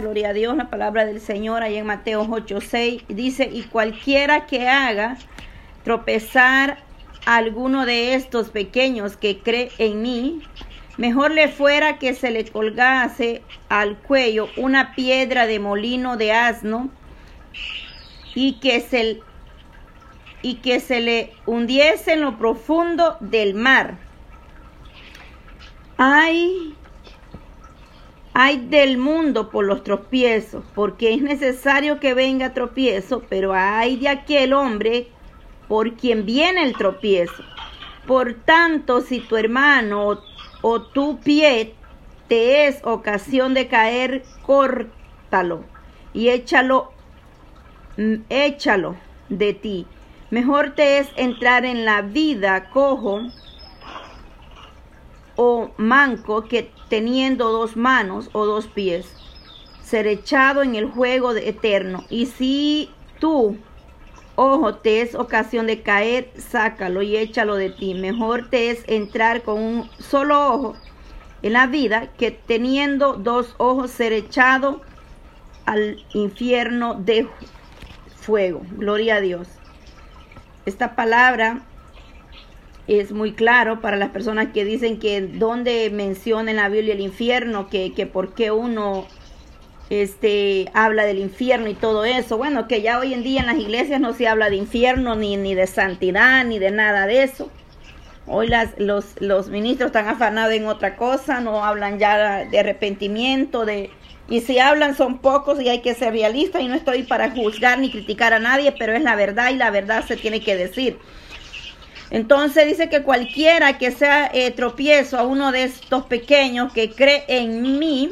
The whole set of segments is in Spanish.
gloria a Dios, la palabra del Señor ahí en Mateo 8:6 dice, y cualquiera que haga tropezar a alguno de estos pequeños que cree en mí, mejor le fuera que se le colgase al cuello una piedra de molino de asno y que se, y que se le hundiese en lo profundo del mar. Ay, hay del mundo por los tropiezos, porque es necesario que venga tropiezo, pero hay de aquel hombre por quien viene el tropiezo. Por tanto, si tu hermano o, tu pie te es ocasión de caer, córtalo y échalo, mm, échalo de ti. Mejor te es entrar en la vida cojo manco que teniendo dos manos o dos pies, ser echado en el juego de eterno. Y si tú, ojo, te es ocasión de caer, sácalo y échalo de ti. Mejor te es entrar con un solo ojo en la vida que teniendo dos ojos ser echado al infierno de fuego. Gloria a Dios. Esta palabra es muy claro para las personas que dicen que donde menciona en la Biblia el infierno, que, que por qué uno este, habla del infierno y todo eso. Bueno, que ya hoy en día en las iglesias no se habla de infierno, ni, ni de santidad, ni de nada de eso. Hoy las, los, los ministros están afanados en otra cosa, no hablan ya de arrepentimiento, de... Y si hablan son pocos y hay que ser realistas y no estoy para juzgar ni criticar a nadie, pero es la verdad y la verdad se tiene que decir. Entonces dice que cualquiera que sea eh, tropiezo a uno de estos pequeños que cree en mí,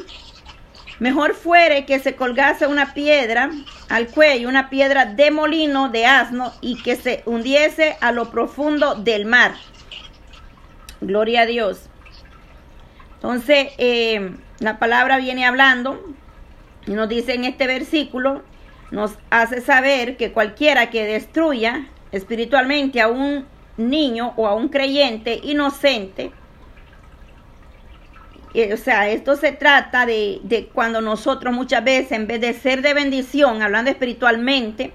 mejor fuere que se colgase una piedra al cuello, una piedra de molino de asno y que se hundiese a lo profundo del mar. Gloria a Dios. Entonces, eh, la palabra viene hablando y nos dice en este versículo, nos hace saber que cualquiera que destruya espiritualmente a un niño o a un creyente inocente. O sea, esto se trata de, de, cuando nosotros muchas veces, en vez de ser de bendición, hablando espiritualmente,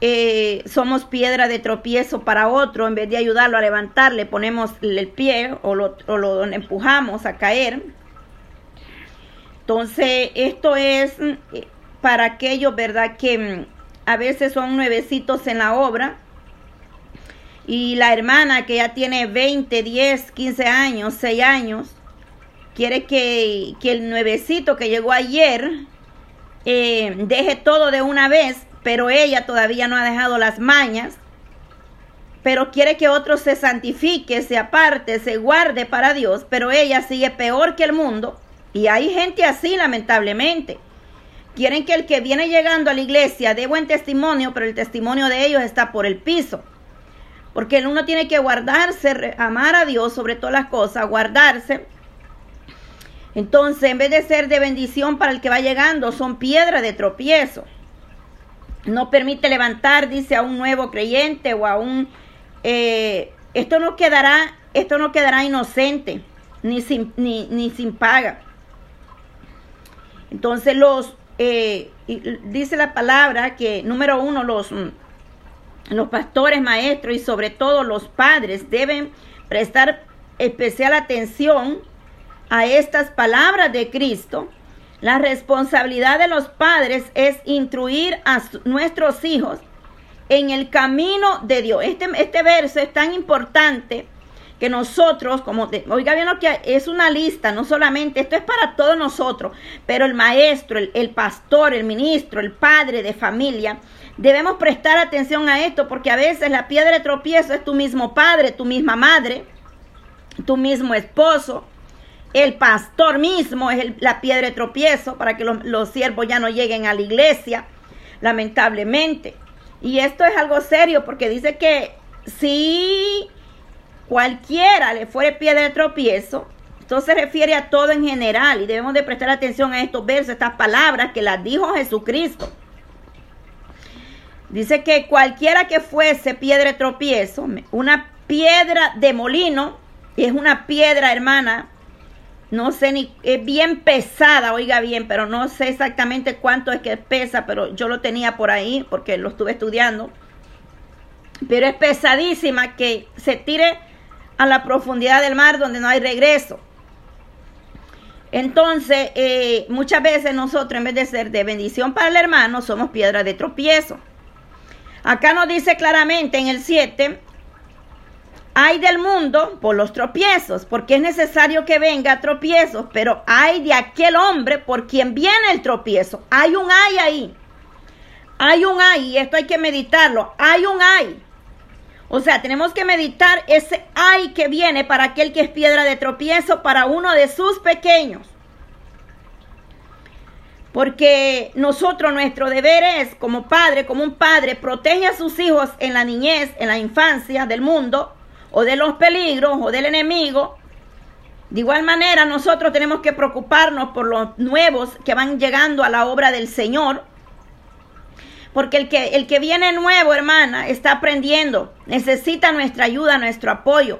eh, somos piedra de tropiezo para otro, en vez de ayudarlo a levantar, le ponemos el pie o lo, o lo empujamos a caer. Entonces, esto es eh, para aquellos, ¿verdad? Que mm, a veces son nuevecitos en la obra y la hermana que ya tiene 20, 10, 15 años, 6 años, quiere que, el nuevecito que llegó ayer eh, deje todo de una vez, pero ella todavía no ha dejado las mañas, pero quiere que otro se santifique, se aparte, se guarde para Dios, pero ella sigue peor que el mundo. Y hay gente así, lamentablemente. Quieren que el que viene llegando a la iglesia dé buen testimonio, pero el testimonio de ellos está por el piso. Porque uno tiene que guardarse, amar a Dios sobre todas las cosas, guardarse. Entonces, en vez de ser de bendición para el que va llegando, son piedras de tropiezo. No permite levantar, dice, a un nuevo creyente o a un... Eh, esto no quedará, esto no quedará inocente, ni sin, ni, sin paga. Entonces, los, eh, dice la palabra que, número uno, los los pastores, maestros y sobre todo los padres deben prestar especial atención a estas palabras de Cristo. La responsabilidad de los padres es instruir a nuestros hijos en el camino de Dios. Este, este verso es tan importante que nosotros, como, oiga bien lo que es una lista, no solamente, esto es para todos nosotros, pero el maestro, el pastor, el ministro, el padre de familia, Debemos prestar atención a esto porque a veces la piedra de tropiezo es tu mismo padre, tu misma madre, tu mismo esposo. El pastor mismo es la piedra de tropiezo para que los, los siervos ya no lleguen a la iglesia, lamentablemente. Y esto es algo serio porque dice que si cualquiera le fuere piedra de tropiezo, esto se refiere a todo en general y debemos de prestar atención a estos versos, estas palabras que las dijo Jesucristo. Dice que cualquiera que fuese piedra de tropiezo, una piedra de molino, es una piedra, hermana, no sé ni, es bien pesada, oiga bien, pero no sé exactamente cuánto es que pesa, pero yo lo tenía por ahí porque lo estuve estudiando. Pero es pesadísima que se tire a la profundidad del mar donde no hay regreso. Entonces, eh, muchas veces nosotros, en vez de ser de bendición para el hermano, somos piedra de tropiezo. Acá nos dice claramente en el 7, hay del mundo por los tropiezos, porque es necesario que venga tropiezos, pero hay de aquel hombre por quien viene el tropiezo. Hay un hay ahí. Hay un hay, y esto hay que meditarlo. Hay un hay. O sea, tenemos que meditar ese ay que viene para aquel que es piedra de tropiezo para uno de sus pequeños. Porque nosotros, nuestro deber es, como padre, como un padre, protege a sus hijos en la niñez, en la infancia del mundo, o de los peligros, o del enemigo. De igual manera, nosotros tenemos que preocuparnos por los nuevos que van llegando a la obra del Señor porque el que, el que viene nuevo, hermana, está aprendiendo, necesita nuestra ayuda, nuestro apoyo.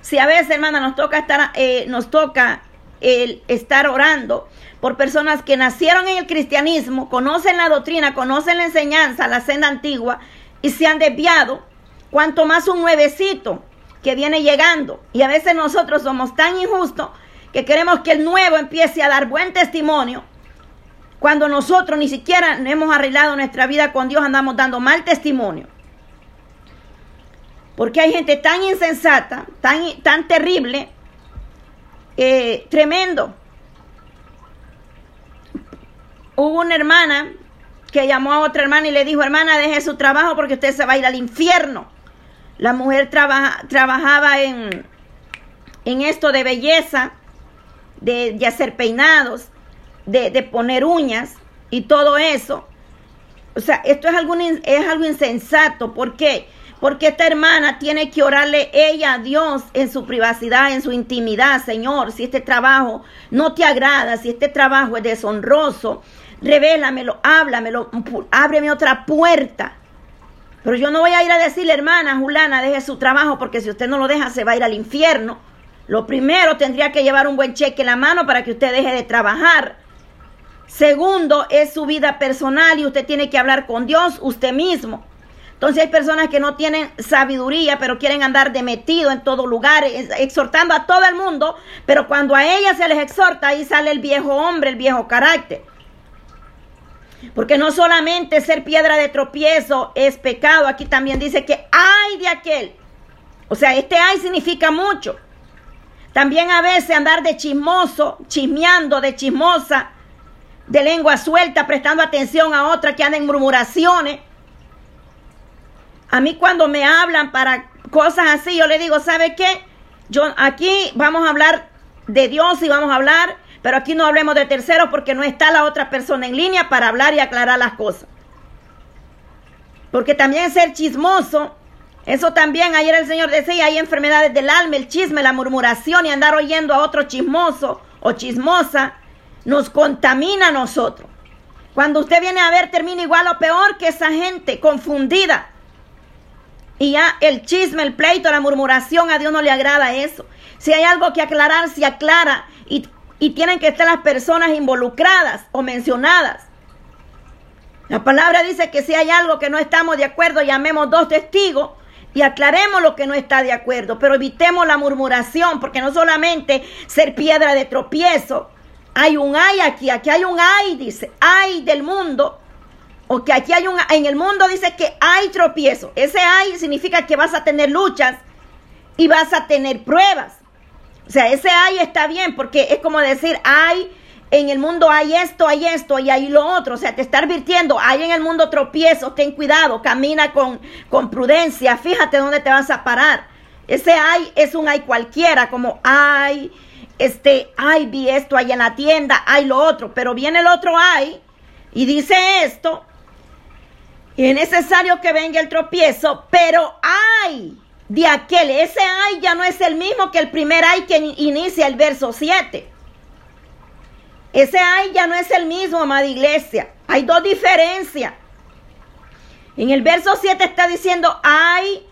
Si a veces, hermana, nos toca estar, eh, nos toca el estar orando por personas que nacieron en el cristianismo, conocen la doctrina, conocen la enseñanza, la senda antigua y se han desviado, cuanto más un nuevecito que viene llegando. Y a veces nosotros somos tan injustos que queremos que el nuevo empiece a dar buen testimonio cuando nosotros ni siquiera hemos arreglado nuestra vida con Dios, andamos dando mal testimonio. Porque hay gente tan insensata, tan, tan terrible, eh, tremendo. Hubo una hermana que llamó a otra hermana y le dijo, hermana, deje su trabajo porque usted se va a ir al infierno. La mujer trabajaba en, en esto de belleza, de, de hacer peinados de, poner uñas y todo eso. O sea, esto es algo, es algo insensato. ¿Por qué? Porque esta hermana tiene que orarle ella a Dios en su privacidad, en su intimidad. Señor, si este trabajo no te agrada, si este trabajo es deshonroso, revélamelo, háblamelo, ábreme otra puerta. Pero yo no voy a ir a decirle, hermana Julana, deje su trabajo, porque si usted no lo deja, se va a ir al infierno. Lo primero tendría que llevar un buen cheque en la mano para que usted deje de trabajar. Segundo, es su vida personal y usted tiene que hablar con Dios usted mismo. Entonces hay personas que no tienen sabiduría, pero quieren andar de metido en todo lugar, exhortando a todo el mundo, pero cuando a ellas se les exhorta, ahí sale el viejo hombre, el viejo carácter. Porque no solamente ser piedra de tropiezo es pecado, aquí también dice que hay de aquel. O sea, este hay significa mucho. También a veces andar de chismoso, chismeando, de chismosa, de lengua suelta, prestando atención a otra que anda en murmuraciones. A mí cuando me hablan para cosas así, yo le digo, ¿sabe qué? Yo aquí vamos a hablar de Dios y vamos a hablar, pero aquí no hablemos de terceros porque no está la otra persona en línea para hablar y aclarar las cosas. Porque también ser chismoso, eso también, ayer el Señor decía, hay enfermedades del alma, el chisme, la murmuración y andar oyendo a otro chismoso o chismosa nos contamina a nosotros. Cuando usted viene a ver, termina igual o peor que esa gente confundida. Y ya el chisme, el pleito, la murmuración, a Dios no le agrada eso. Si hay algo que aclarar, se aclara y, y tienen que estar las personas involucradas o mencionadas. La palabra dice que si hay algo que no estamos de acuerdo, llamemos dos testigos y aclaremos lo que no está de acuerdo, pero evitemos la murmuración, porque no solamente ser piedra de tropiezo, hay un ay aquí, aquí hay un ay, dice, ay del mundo. O que aquí hay un, en el mundo dice que hay tropiezo. Ese ay significa que vas a tener luchas y vas a tener pruebas. O sea, ese ay está bien porque es como decir, hay, en el mundo hay esto, hay esto y hay lo otro. O sea, te está advirtiendo, hay en el mundo tropiezos, ten cuidado, camina con, con prudencia, fíjate dónde te vas a parar. Ese ay es un ay cualquiera, como ay, este, ay, vi esto ahí en la tienda, hay lo otro, pero viene el otro ay y dice esto, es necesario que venga el tropiezo, pero ay de aquel, ese ay ya no es el mismo que el primer ay que inicia el verso 7. Ese ay ya no es el mismo, amada iglesia. Hay dos diferencias. En el verso 7 está diciendo ay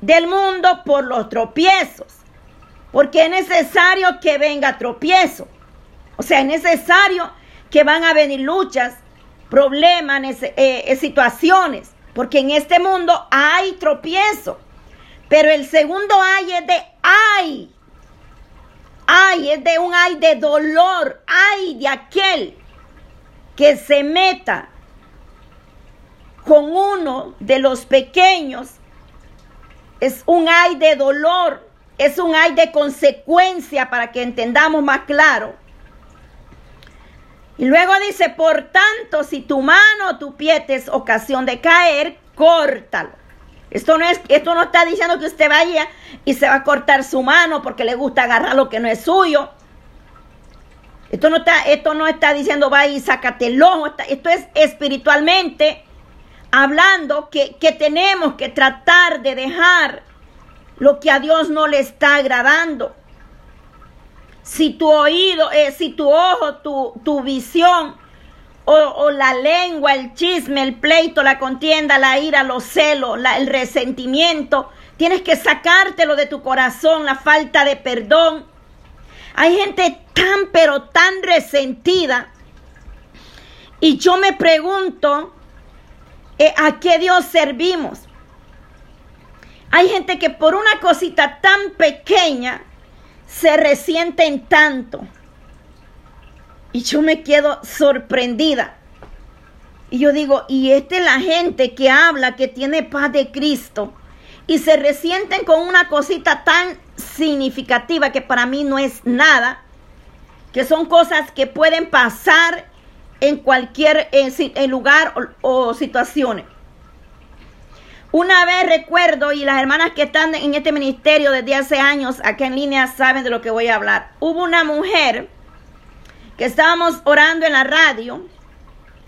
del mundo por los tropiezos. Porque es necesario que venga tropiezo. O sea, es necesario que van a venir luchas, problemas, eh, eh, situaciones. Porque en este mundo hay tropiezo. Pero el segundo ay es de ay. Ay es de un ay de dolor. Ay de aquel que se meta con uno de los pequeños. Es un ay de dolor. Es un ay de consecuencia para que entendamos más claro. Y luego dice, por tanto, si tu mano o tu pie te es ocasión de caer, córtalo. Esto no, es, esto no está diciendo que usted vaya y se va a cortar su mano porque le gusta agarrar lo que no es suyo. Esto no está, esto no está diciendo vaya y sácate el ojo. esto es espiritualmente hablando que, que tenemos que tratar de dejar lo que a Dios no le está agradando si tu oído, eh, si tu ojo, tu, tu visión, o, la lengua, el chisme, el pleito, la contienda, la ira, los celos, el resentimiento, tienes que sacártelo de tu corazón, la falta de perdón. Hay gente tan, pero tan resentida. Y yo me pregunto, eh, ¿a qué Dios servimos? Hay gente que por una cosita tan pequeña se resienten tanto. Y yo me quedo sorprendida. Y yo digo, y esta es la gente que habla, que tiene paz de Cristo. Y se resienten con una cosita tan significativa que para mí no es nada. Que son cosas que pueden pasar en cualquier lugar o, o situaciones. Una vez recuerdo, y las hermanas que están en este ministerio desde hace años, acá en línea, saben de lo que voy a hablar. Hubo una mujer que estábamos orando en la radio,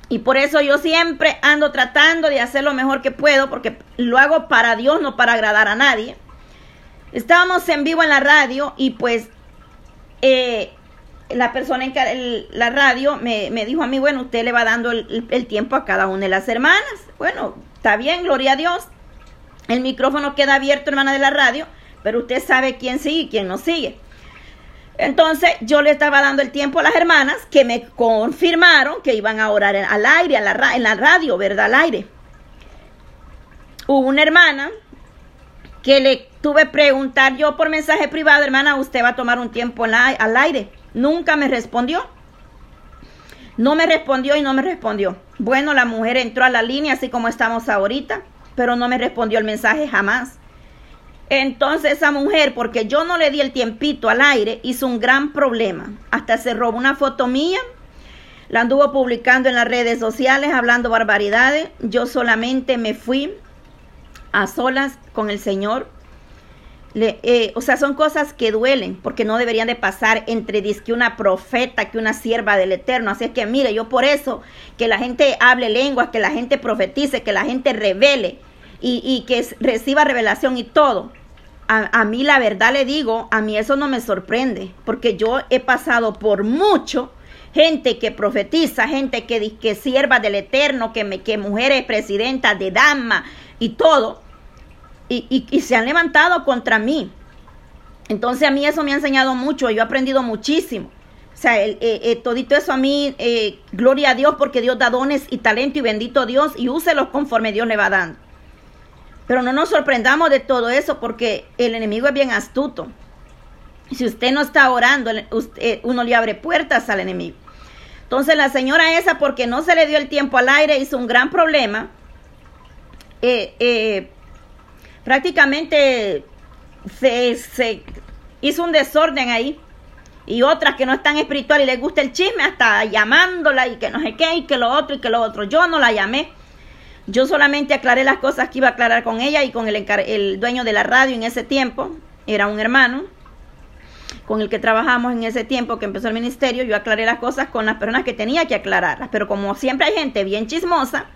y por eso yo siempre ando tratando de hacer lo mejor que puedo, porque lo hago para Dios, no para agradar a nadie. Estábamos en vivo en la radio y pues eh, la persona en la radio me, dijo a mí, bueno, usted le va dando el, el tiempo a cada una de las hermanas. Bueno, está bien, gloria a Dios. El micrófono queda abierto, hermana de la radio, pero usted sabe quién sigue y quién no sigue. Entonces yo le estaba dando el tiempo a las hermanas que me confirmaron que iban a orar al aire, en la, radio, ¿verdad? Al aire. Hubo una hermana que le tuve preguntar yo por mensaje privado, hermana, usted va a tomar un tiempo al aire. Nunca me respondió. No me respondió y no me respondió. Bueno, la mujer entró a la línea así como estamos ahorita pero no me respondió el mensaje jamás. Entonces esa mujer, porque yo no le di el tiempito al aire, hizo un gran problema. Hasta se robó una foto mía, la anduvo publicando en las redes sociales, hablando barbaridades. Yo solamente me fui a solas con el Señor. Eh, o sea, son cosas que duelen, porque no deberían de pasar entre que una profeta, que una sierva del Eterno. Así es que mire, yo por eso, que la gente hable lenguas, que la gente profetice, que la gente revele y, que reciba revelación y todo. A, mí la verdad le digo, a mí eso no me sorprende, porque yo he pasado por mucho gente que profetiza, gente que, que sierva del Eterno, que, me, que mujeres presidentas de dama y todo y, se han levantado contra mí. Entonces a mí eso me ha enseñado mucho, yo he aprendido muchísimo. O sea, el, eh, eh, todito eso a mí, eh, gloria a Dios porque Dios da dones y talento y bendito Dios y úselos conforme Dios le va dando. Pero no nos sorprendamos de todo eso porque el enemigo es bien astuto. Si usted no está orando, uno le abre puertas al enemigo. Entonces la señora esa, porque no se le dio el tiempo al aire, hizo un gran problema. eh, prácticamente se, hizo un desorden ahí. Y otras que no están espiritual y les gusta el chisme, hasta llamándola y que no sé qué, y que lo otro y que lo otro. Yo no la llamé. Yo solamente aclaré las cosas que iba a aclarar con ella y con el, el dueño de la radio en ese tiempo. Era un hermano con el que trabajamos en ese tiempo que empezó el ministerio. Yo aclaré las cosas con las personas que tenía que aclararlas. Pero como siempre hay gente bien chismosa,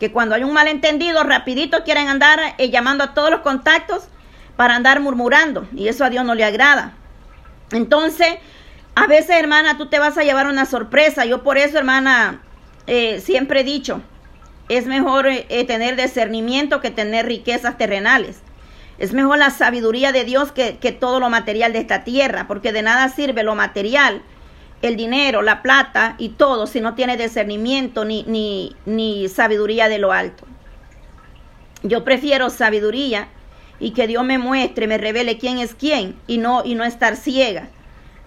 que cuando hay un malentendido, rapidito quieren andar eh, llamando a todos los contactos para andar murmurando. Y eso a Dios no le agrada. Entonces, a veces, hermana, tú te vas a llevar una sorpresa. Yo por eso, hermana, eh, siempre he dicho, es mejor eh, tener discernimiento que tener riquezas terrenales. Es mejor la sabiduría de Dios que, que todo lo material de esta tierra, porque de nada sirve lo material, el dinero, la plata y todo, si no tiene discernimiento ni, ni, ni sabiduría de lo alto. Yo prefiero sabiduría y que Dios me muestre, me revele quién es quién y no, y no estar ciega.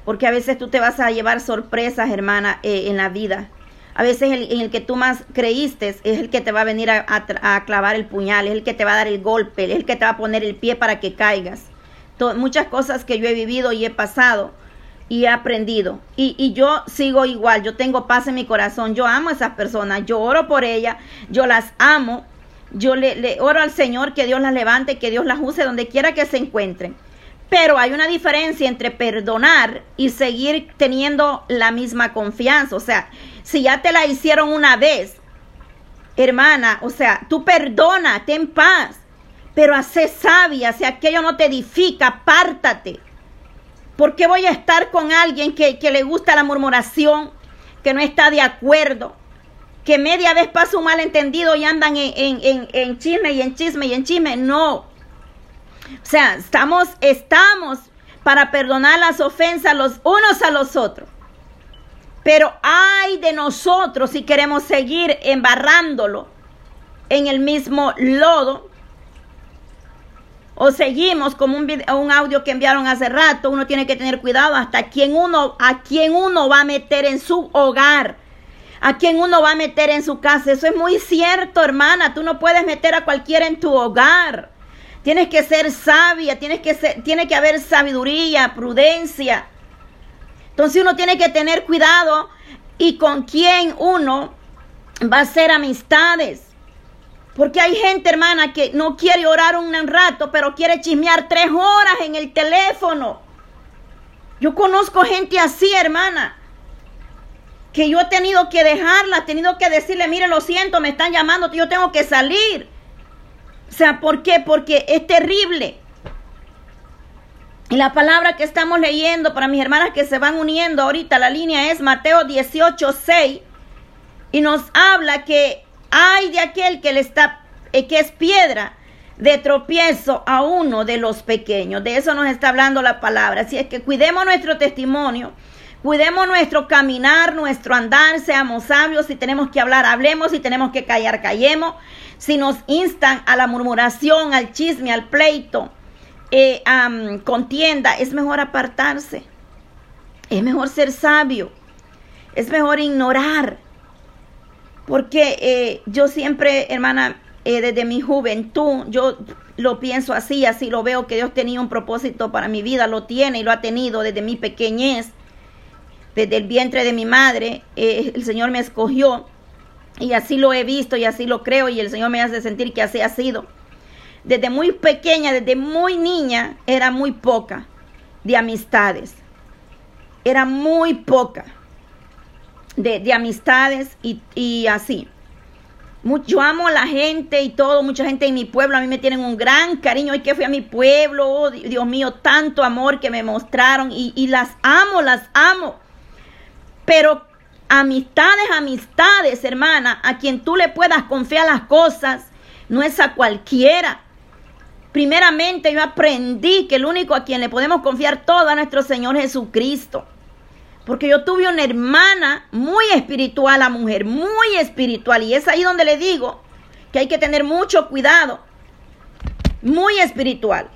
Porque a veces tú te vas a llevar sorpresas, hermana, eh, en la vida. A veces el, en el que tú más creíste es el que te va a venir a, clavar el puñal, es el que te va a dar el golpe, es el que te va a poner el pie para que caigas. muchas cosas que yo he vivido y he pasado y he aprendido. Y, y, yo sigo igual, yo tengo paz en mi corazón, yo amo a esas personas, yo oro por ellas, yo las amo, yo le, oro al Señor que Dios las levante, que Dios las use donde quiera que se encuentren. Pero hay una diferencia entre perdonar y seguir teniendo la misma confianza. O sea, si ya te la hicieron una vez, hermana, o sea, tú perdona, ten paz, pero hace sabia, si aquello no te edifica, apártate. ¿Por qué voy a estar con alguien que, le gusta la murmuración, que no está de acuerdo? que media vez pasa un malentendido y andan en, en, en, chisme y en chisme y en chisme. No. O sea, estamos, estamos para perdonar las ofensas los unos a los otros. Pero hay de nosotros si queremos seguir embarrándolo en el mismo lodo. O seguimos como un, un audio que enviaron hace rato, uno tiene que tener cuidado hasta quién uno, a quién uno va a meter en su hogar, a quién uno va a meter en su casa. Eso es muy cierto, hermana. Tú no puedes meter a cualquiera en tu hogar. Tienes que ser sabia, tienes que ser, tiene que haber sabiduría, prudencia. Entonces uno tiene que tener cuidado y con quién uno va a hacer amistades. Porque hay gente, hermana, que no quiere orar un rato, pero quiere chismear tres horas en el teléfono. Yo conozco gente así, hermana, que yo he tenido que dejarla, he tenido que decirle, mire, lo siento, me están llamando, yo tengo que salir. O sea, ¿por qué? Porque es terrible. Y la palabra que estamos leyendo para mis hermanas que se van uniendo ahorita, la línea es Mateo 18, 6. Y nos habla que hay de aquel que le está, eh, que es piedra de tropiezo a uno de los pequeños. De eso nos está hablando la palabra. Así es que cuidemos nuestro testimonio, cuidemos nuestro caminar, nuestro andar, seamos sabios. Si tenemos que hablar, hablemos. Si tenemos que callar, callemos. Si nos instan a la murmuración, al chisme, al pleito eh, contienda, es mejor apartarse. Es mejor ser sabio. Es mejor ignorar. Porque eh, yo siempre, hermana, eh, desde mi juventud, yo lo pienso así, así lo veo que Dios tenía un propósito para mi vida, lo tiene y lo ha tenido desde mi pequeñez, desde el vientre de mi madre, el Señor me escogió y así lo he visto y así lo creo y el Señor me hace sentir que así ha sido. Desde muy pequeña, desde muy niña, era muy poca de amistades. Era muy poca de, amistades y, así. yo amo a la gente y todo, mucha gente en mi pueblo, a mí me tienen un gran cariño. Hoy que fui a mi pueblo, oh, Dios mío, tanto amor que me mostraron y, y las amo, las amo. Pero amistades, amistades, hermana, a quien tú le puedas confiar las cosas, no es a cualquiera. Primeramente yo aprendí que el único a quien le podemos confiar todo a nuestro Señor Jesucristo. Porque yo tuve una hermana muy espiritual, la mujer, muy espiritual. Y es ahí donde le digo que hay que tener mucho cuidado. Muy espiritual.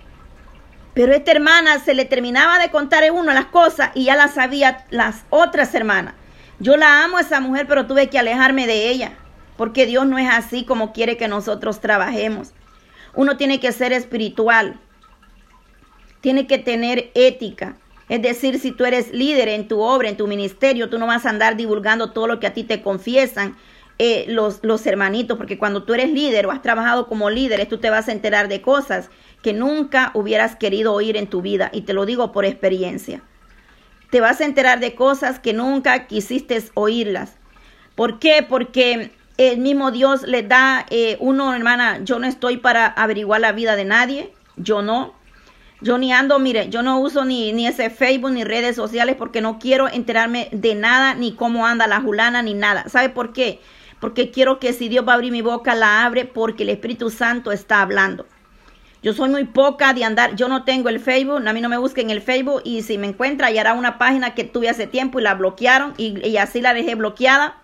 Pero esta hermana se le terminaba de contar en uno las cosas y ya las sabía las otras hermanas. Yo la amo a esa mujer, pero tuve que alejarme de ella. Porque Dios no es así como quiere que nosotros trabajemos. Uno tiene que ser espiritual, tiene que tener ética. Es decir, si tú eres líder en tu obra, en tu ministerio, tú no vas a andar divulgando todo lo que a ti te confiesan eh, los, los hermanitos, porque cuando tú eres líder o has trabajado como líder, tú te vas a enterar de cosas que nunca hubieras querido oír en tu vida, y te lo digo por experiencia. Te vas a enterar de cosas que nunca quisiste oírlas. ¿Por qué? Porque el mismo Dios le da eh, uno, hermana, yo no estoy para averiguar la vida de nadie, yo no. Yo ni ando, mire, yo no uso ni, ni ese Facebook ni redes sociales porque no quiero enterarme de nada, ni cómo anda la julana, ni nada. ¿Sabe por qué? Porque quiero que si Dios va a abrir mi boca, la abre porque el Espíritu Santo está hablando. Yo soy muy poca de andar, yo no tengo el Facebook, a mí no me busquen el Facebook y si me encuentra hará una página que tuve hace tiempo y la bloquearon y, y así la dejé bloqueada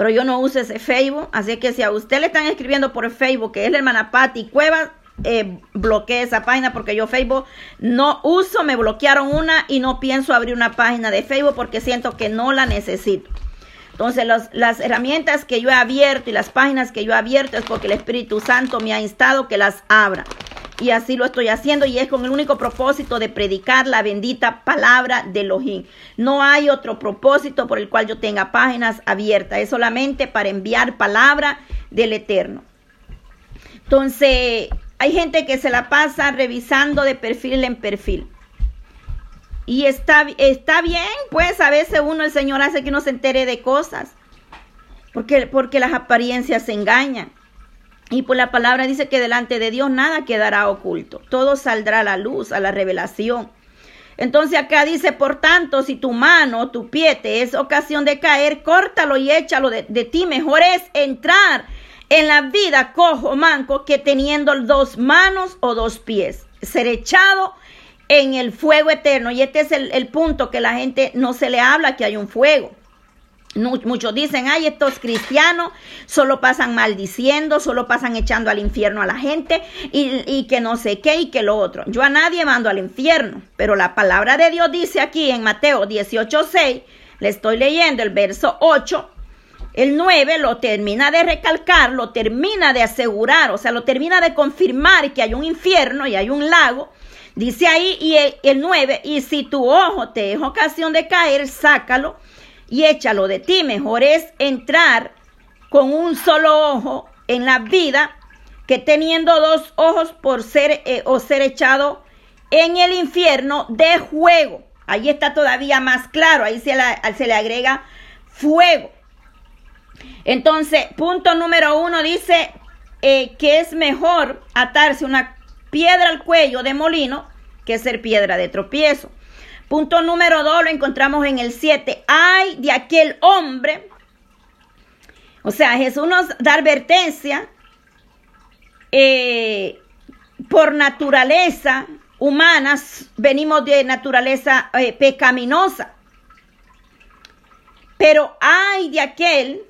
pero yo no uso ese Facebook. Así que si a usted le están escribiendo por Facebook que es la hermana Patti Cuevas, eh, bloquee esa página porque yo Facebook no uso, me bloquearon una y no pienso abrir una página de Facebook porque siento que no la necesito. Entonces las herramientas que yo he abierto y las páginas que yo he abierto es porque el Espíritu Santo me ha instado que las abra y así lo estoy haciendo y es con el único propósito de predicar la bendita palabra de Elohim. No hay otro propósito por el cual yo tenga páginas abiertas, es solamente para enviar palabra del Eterno. Entonces, hay gente que se la pasa revisando de perfil en perfil. Y está, está bien, pues a veces uno, el Señor hace que uno se entere de cosas, porque, porque las apariencias se engañan. Y por la palabra dice que delante de Dios nada quedará oculto, todo saldrá a la luz, a la revelación. Entonces acá dice, por tanto, si tu mano, tu pie te es ocasión de caer, córtalo y échalo de, de ti. Mejor es entrar en la vida cojo, manco, que teniendo dos manos o dos pies, ser echado en el fuego eterno. Y este es el, el punto que la gente no se le habla, que hay un fuego. Muchos dicen, ay, estos cristianos solo pasan maldiciendo, solo pasan echando al infierno a la gente y, que no sé qué y que lo otro. Yo a nadie mando al infierno, pero la palabra de Dios dice aquí en Mateo 18:6, le estoy leyendo el verso 8, el 9 lo termina de recalcar, lo termina de asegurar, o sea, lo termina de confirmar que hay un infierno y hay un lago. Dice ahí y el, el 9, y si tu ojo te es ocasión de caer, sácalo y échalo de ti. Mejor es entrar con un solo ojo en la vida que teniendo dos ojos por ser eh, o ser echado en el infierno de juego. Ahí está todavía más claro, ahí se le agrega fuego. Entonces, punto número uno dice eh, que es mejor atarse una piedra al cuello de molino que ser piedra de tropiezo. Punto número dos lo encontramos en el 7. Ay de aquel hombre. O sea, Jesús nos da advertencia eh, por naturaleza humana, venimos de naturaleza eh, pecaminosa. Pero ay de aquel,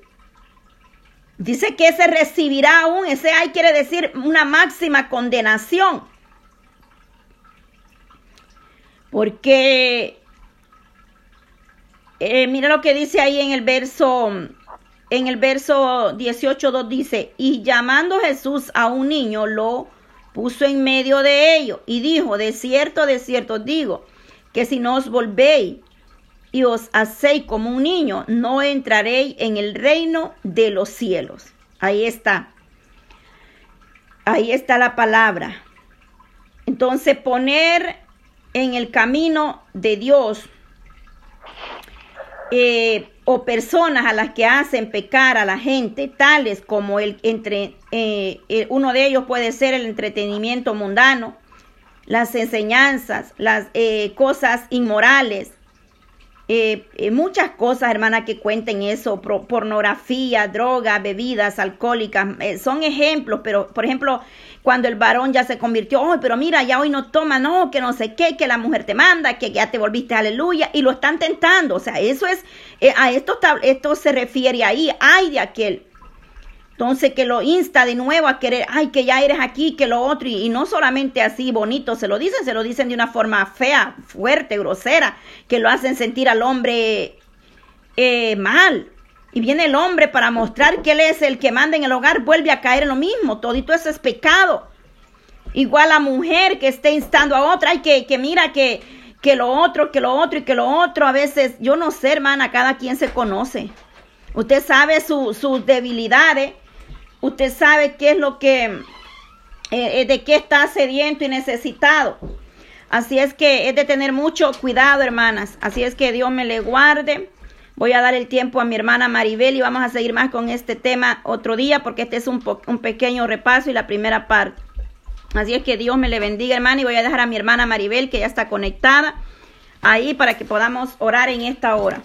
dice que se recibirá aún, ese ay quiere decir una máxima condenación. Porque eh, mira lo que dice ahí en el verso, en el verso 18.2 dice, y llamando Jesús a un niño, lo puso en medio de ellos y dijo, de cierto, de cierto digo, que si no os volvéis y os hacéis como un niño, no entraréis en el reino de los cielos. Ahí está. Ahí está la palabra. Entonces poner en el camino de Dios eh, o personas a las que hacen pecar a la gente, tales como el entre eh, uno de ellos puede ser el entretenimiento mundano, las enseñanzas, las eh, cosas inmorales, muchas cosas, hermana, que cuenten eso, pornografía, droga, bebidas alcohólicas, son ejemplos, pero por ejemplo, cuando el varón ya se convirtió, oh, pero mira, ya hoy no toma, no, que no sé qué, que la mujer te manda, que ya te volviste, aleluya, y lo están tentando, o sea, eso es, eh, a esto, esto se refiere ahí, ay de aquel. Entonces que lo insta de nuevo a querer, ay, que ya eres aquí, que lo otro, y, no solamente así bonito se lo dicen, se lo dicen de una forma fea, fuerte, grosera, que lo hacen sentir al hombre eh, mal. Y viene el hombre para mostrar que él es el que manda en el hogar, vuelve a caer en lo mismo. Todito eso es pecado. Igual la mujer que esté instando a otra, y que, que mira que, que lo otro, que lo otro y que lo otro. A veces, yo no sé, hermana, cada quien se conoce. Usted sabe sus debilidades. Usted sabe qué es lo que, eh, eh, de qué está sediento y necesitado. Así es que es de tener mucho cuidado, hermanas. Así es que Dios me le guarde. Voy a dar el tiempo a mi hermana Maribel y vamos a seguir más con este tema otro día porque este es un, un pequeño repaso y la primera parte. Así es que Dios me le bendiga, hermana, y voy a dejar a mi hermana Maribel que ya está conectada ahí para que podamos orar en esta hora.